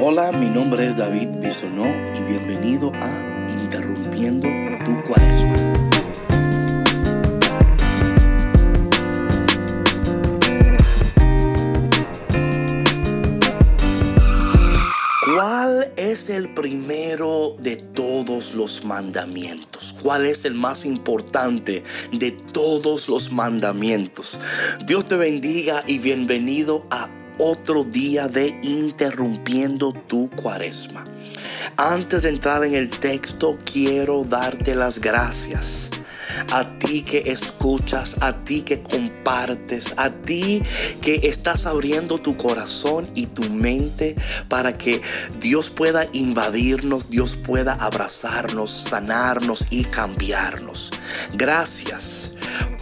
Hola, mi nombre es David Bisonó y bienvenido a Interrumpiendo tu Cuaresma. ¿Cuál es el primero de todos los mandamientos? ¿Cuál es el más importante de todos los mandamientos? Dios te bendiga y bienvenido a otro día de interrumpiendo tu cuaresma. Antes de entrar en el texto, quiero darte las gracias a ti que escuchas, a ti que compartes, a ti que estás abriendo tu corazón y tu mente para que Dios pueda invadirnos, Dios pueda abrazarnos, sanarnos y cambiarnos. Gracias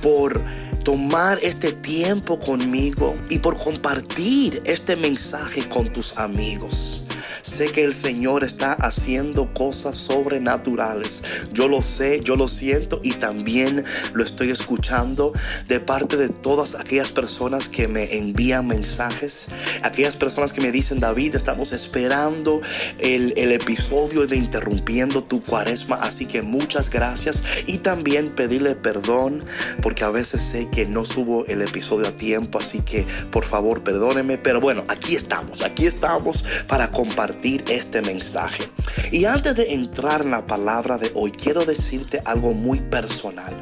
por tomar este tiempo conmigo y por compartir este mensaje con tus amigos. Sé que el Señor está haciendo cosas sobrenaturales. Yo lo sé, yo lo siento y también lo estoy escuchando de parte de todas aquellas personas que me envían mensajes, aquellas personas que me dicen, David, estamos esperando el, el episodio de Interrumpiendo tu cuaresma. Así que muchas gracias y también pedirle perdón porque a veces sé que no subo el episodio a tiempo. Así que por favor perdóneme. Pero bueno, aquí estamos, aquí estamos para compartir este mensaje. Y antes de entrar en la palabra de hoy, quiero decirte algo muy personal.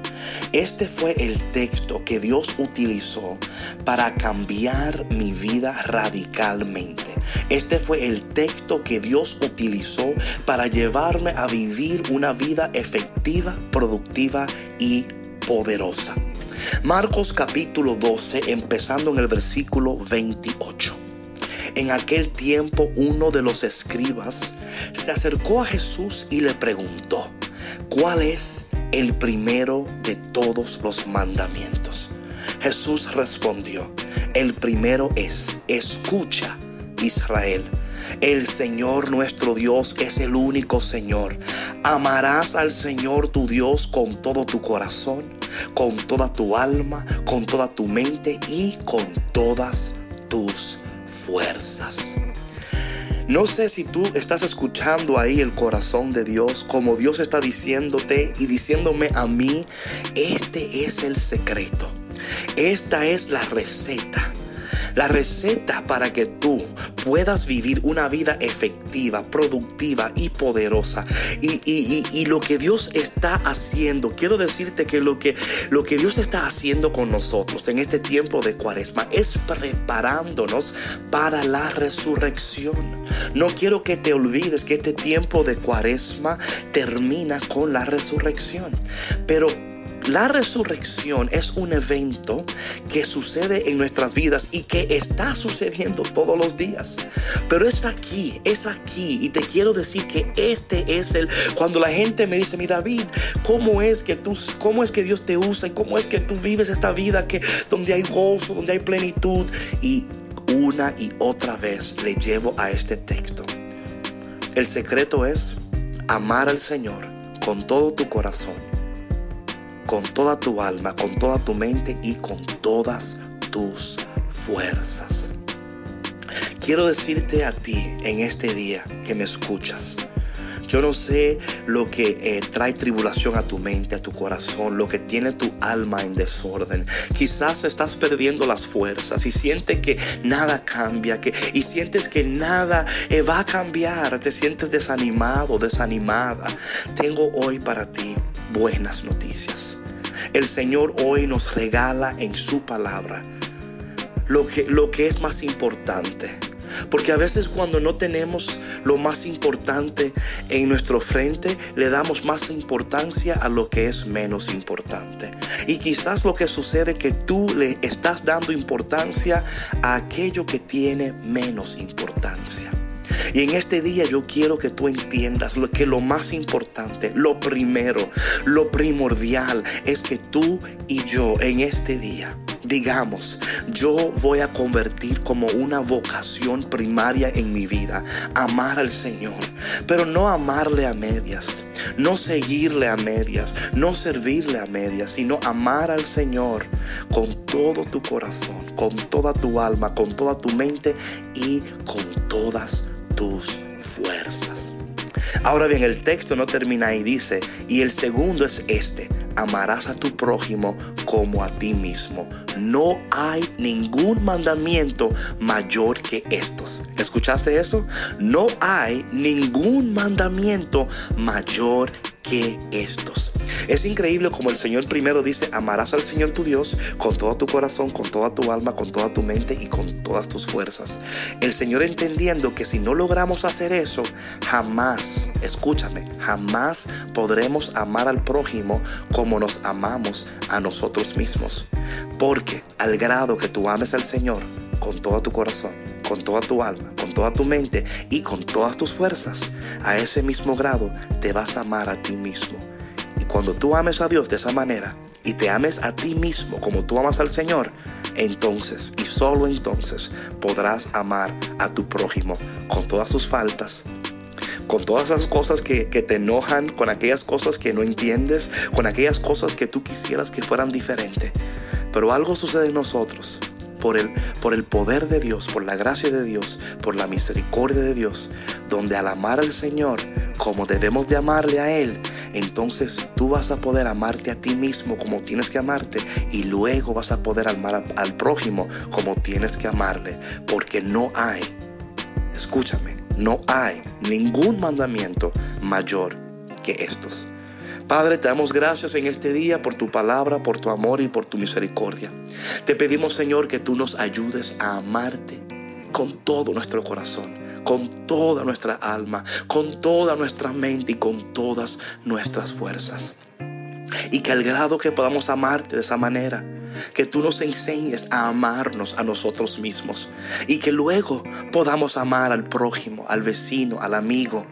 Este fue el texto que Dios utilizó para cambiar mi vida radicalmente. Este fue el texto que Dios utilizó para llevarme a vivir una vida efectiva, productiva y poderosa. Marcos capítulo 12, empezando en el versículo 28. En aquel tiempo uno de los escribas se acercó a Jesús y le preguntó, ¿cuál es el primero de todos los mandamientos? Jesús respondió, el primero es, escucha Israel. El Señor nuestro Dios es el único Señor. Amarás al Señor tu Dios con todo tu corazón, con toda tu alma, con toda tu mente y con todas tus fuerzas. No sé si tú estás escuchando ahí el corazón de Dios, como Dios está diciéndote y diciéndome a mí, este es el secreto, esta es la receta la receta para que tú puedas vivir una vida efectiva, productiva y poderosa. Y, lo que Dios está haciendo, quiero decirte que lo, que lo que Dios está haciendo con nosotros en este tiempo de cuaresma es preparándonos para la resurrección. No quiero que te olvides que este tiempo de cuaresma termina con la resurrección. Pero la resurrección es un evento que sucede en nuestras vidas y que está sucediendo todos los días. Pero es aquí, es aquí. Y te quiero decir que este es el, cuando la gente me dice, mi David, ¿cómo es que tú, cómo es que Dios te usa y cómo es que tú vives esta vida que, donde hay gozo, donde hay plenitud? Y una y otra vez le llevo a este texto. El secreto es amar al Señor con todo tu corazón con toda tu alma, con toda tu mente y con todas tus fuerzas. Quiero decirte a ti en este día que me escuchas. Yo no sé lo que eh, trae tribulación a tu mente, a tu corazón, lo que tiene tu alma en desorden. Quizás estás perdiendo las fuerzas y sientes que nada cambia, que, y sientes que nada eh, va a cambiar, te sientes desanimado, desanimada. Tengo hoy para ti buenas noticias. El Señor hoy nos regala en su palabra lo que, lo que es más importante. Porque a veces cuando no tenemos lo más importante en nuestro frente, le damos más importancia a lo que es menos importante. Y quizás lo que sucede es que tú le estás dando importancia a aquello que tiene menos importancia. Y en este día yo quiero que tú entiendas lo que lo más importante, lo primero, lo primordial es que tú y yo en este día digamos, yo voy a convertir como una vocación primaria en mi vida, amar al Señor, pero no amarle a medias, no seguirle a medias, no servirle a medias, sino amar al Señor con todo tu corazón, con toda tu alma, con toda tu mente y con todas tus fuerzas. Ahora bien, el texto no termina ahí, dice, y el segundo es este, amarás a tu prójimo como a ti mismo. No hay ningún mandamiento mayor que estos. ¿Escuchaste eso? No hay ningún mandamiento mayor que estos. Es increíble como el Señor primero dice, amarás al Señor tu Dios con todo tu corazón, con toda tu alma, con toda tu mente y con todas tus fuerzas. El Señor entendiendo que si no logramos hacer eso, jamás, escúchame, jamás podremos amar al prójimo como nos amamos a nosotros mismos. Porque al grado que tú ames al Señor con todo tu corazón, con toda tu alma, con toda tu mente y con todas tus fuerzas, a ese mismo grado te vas a amar a ti mismo. Cuando tú ames a Dios de esa manera y te ames a ti mismo como tú amas al Señor, entonces y solo entonces podrás amar a tu prójimo con todas sus faltas, con todas esas cosas que, que, te enojan, con aquellas cosas que no entiendes, con aquellas cosas que tú quisieras que fueran diferentes. Pero algo sucede en nosotros por el, por el poder de Dios, por la gracia de Dios, por la misericordia de Dios, donde al amar al Señor como debemos de amarle a Él, entonces tú vas a poder amarte a ti mismo como tienes que amarte y luego vas a poder amar al, prójimo como tienes que amarle, porque no hay, escúchame, no hay ningún mandamiento mayor que estos. Padre, te damos gracias en este día por tu palabra, por tu amor y por tu misericordia. Te pedimos, Señor, que tú nos ayudes a amarte con todo nuestro corazón, con toda nuestra alma, con toda nuestra mente y con todas nuestras fuerzas. Y que al grado que podamos amarte de esa manera, que tú nos enseñes a amarnos a nosotros mismos y que luego podamos amar al prójimo, al vecino, al amigo,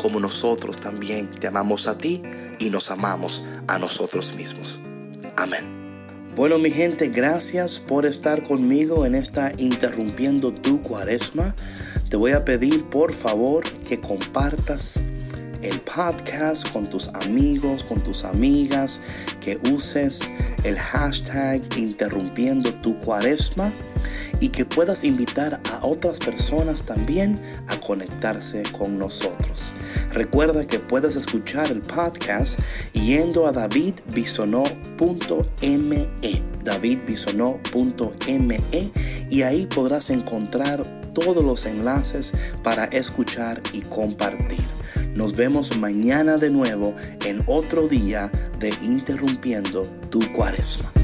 como nosotros también te amamos a ti y nos amamos a nosotros mismos. Amén. Bueno, mi gente, gracias por estar conmigo en esta Interrumpiendo tu Cuaresma. Te voy a pedir, por favor, que compartas el podcast con tus amigos, con tus amigas, que uses el hashtag interrumpiendo tu cuaresma y que puedas invitar a otras personas también a conectarse con nosotros. Recuerda que puedes escuchar el podcast yendo a davidbisonó.me, davidbisonó.me y ahí podrás encontrar todos los enlaces para escuchar y compartir. Nos vemos mañana de nuevo en otro día de Interrumpiendo tu Cuaresma.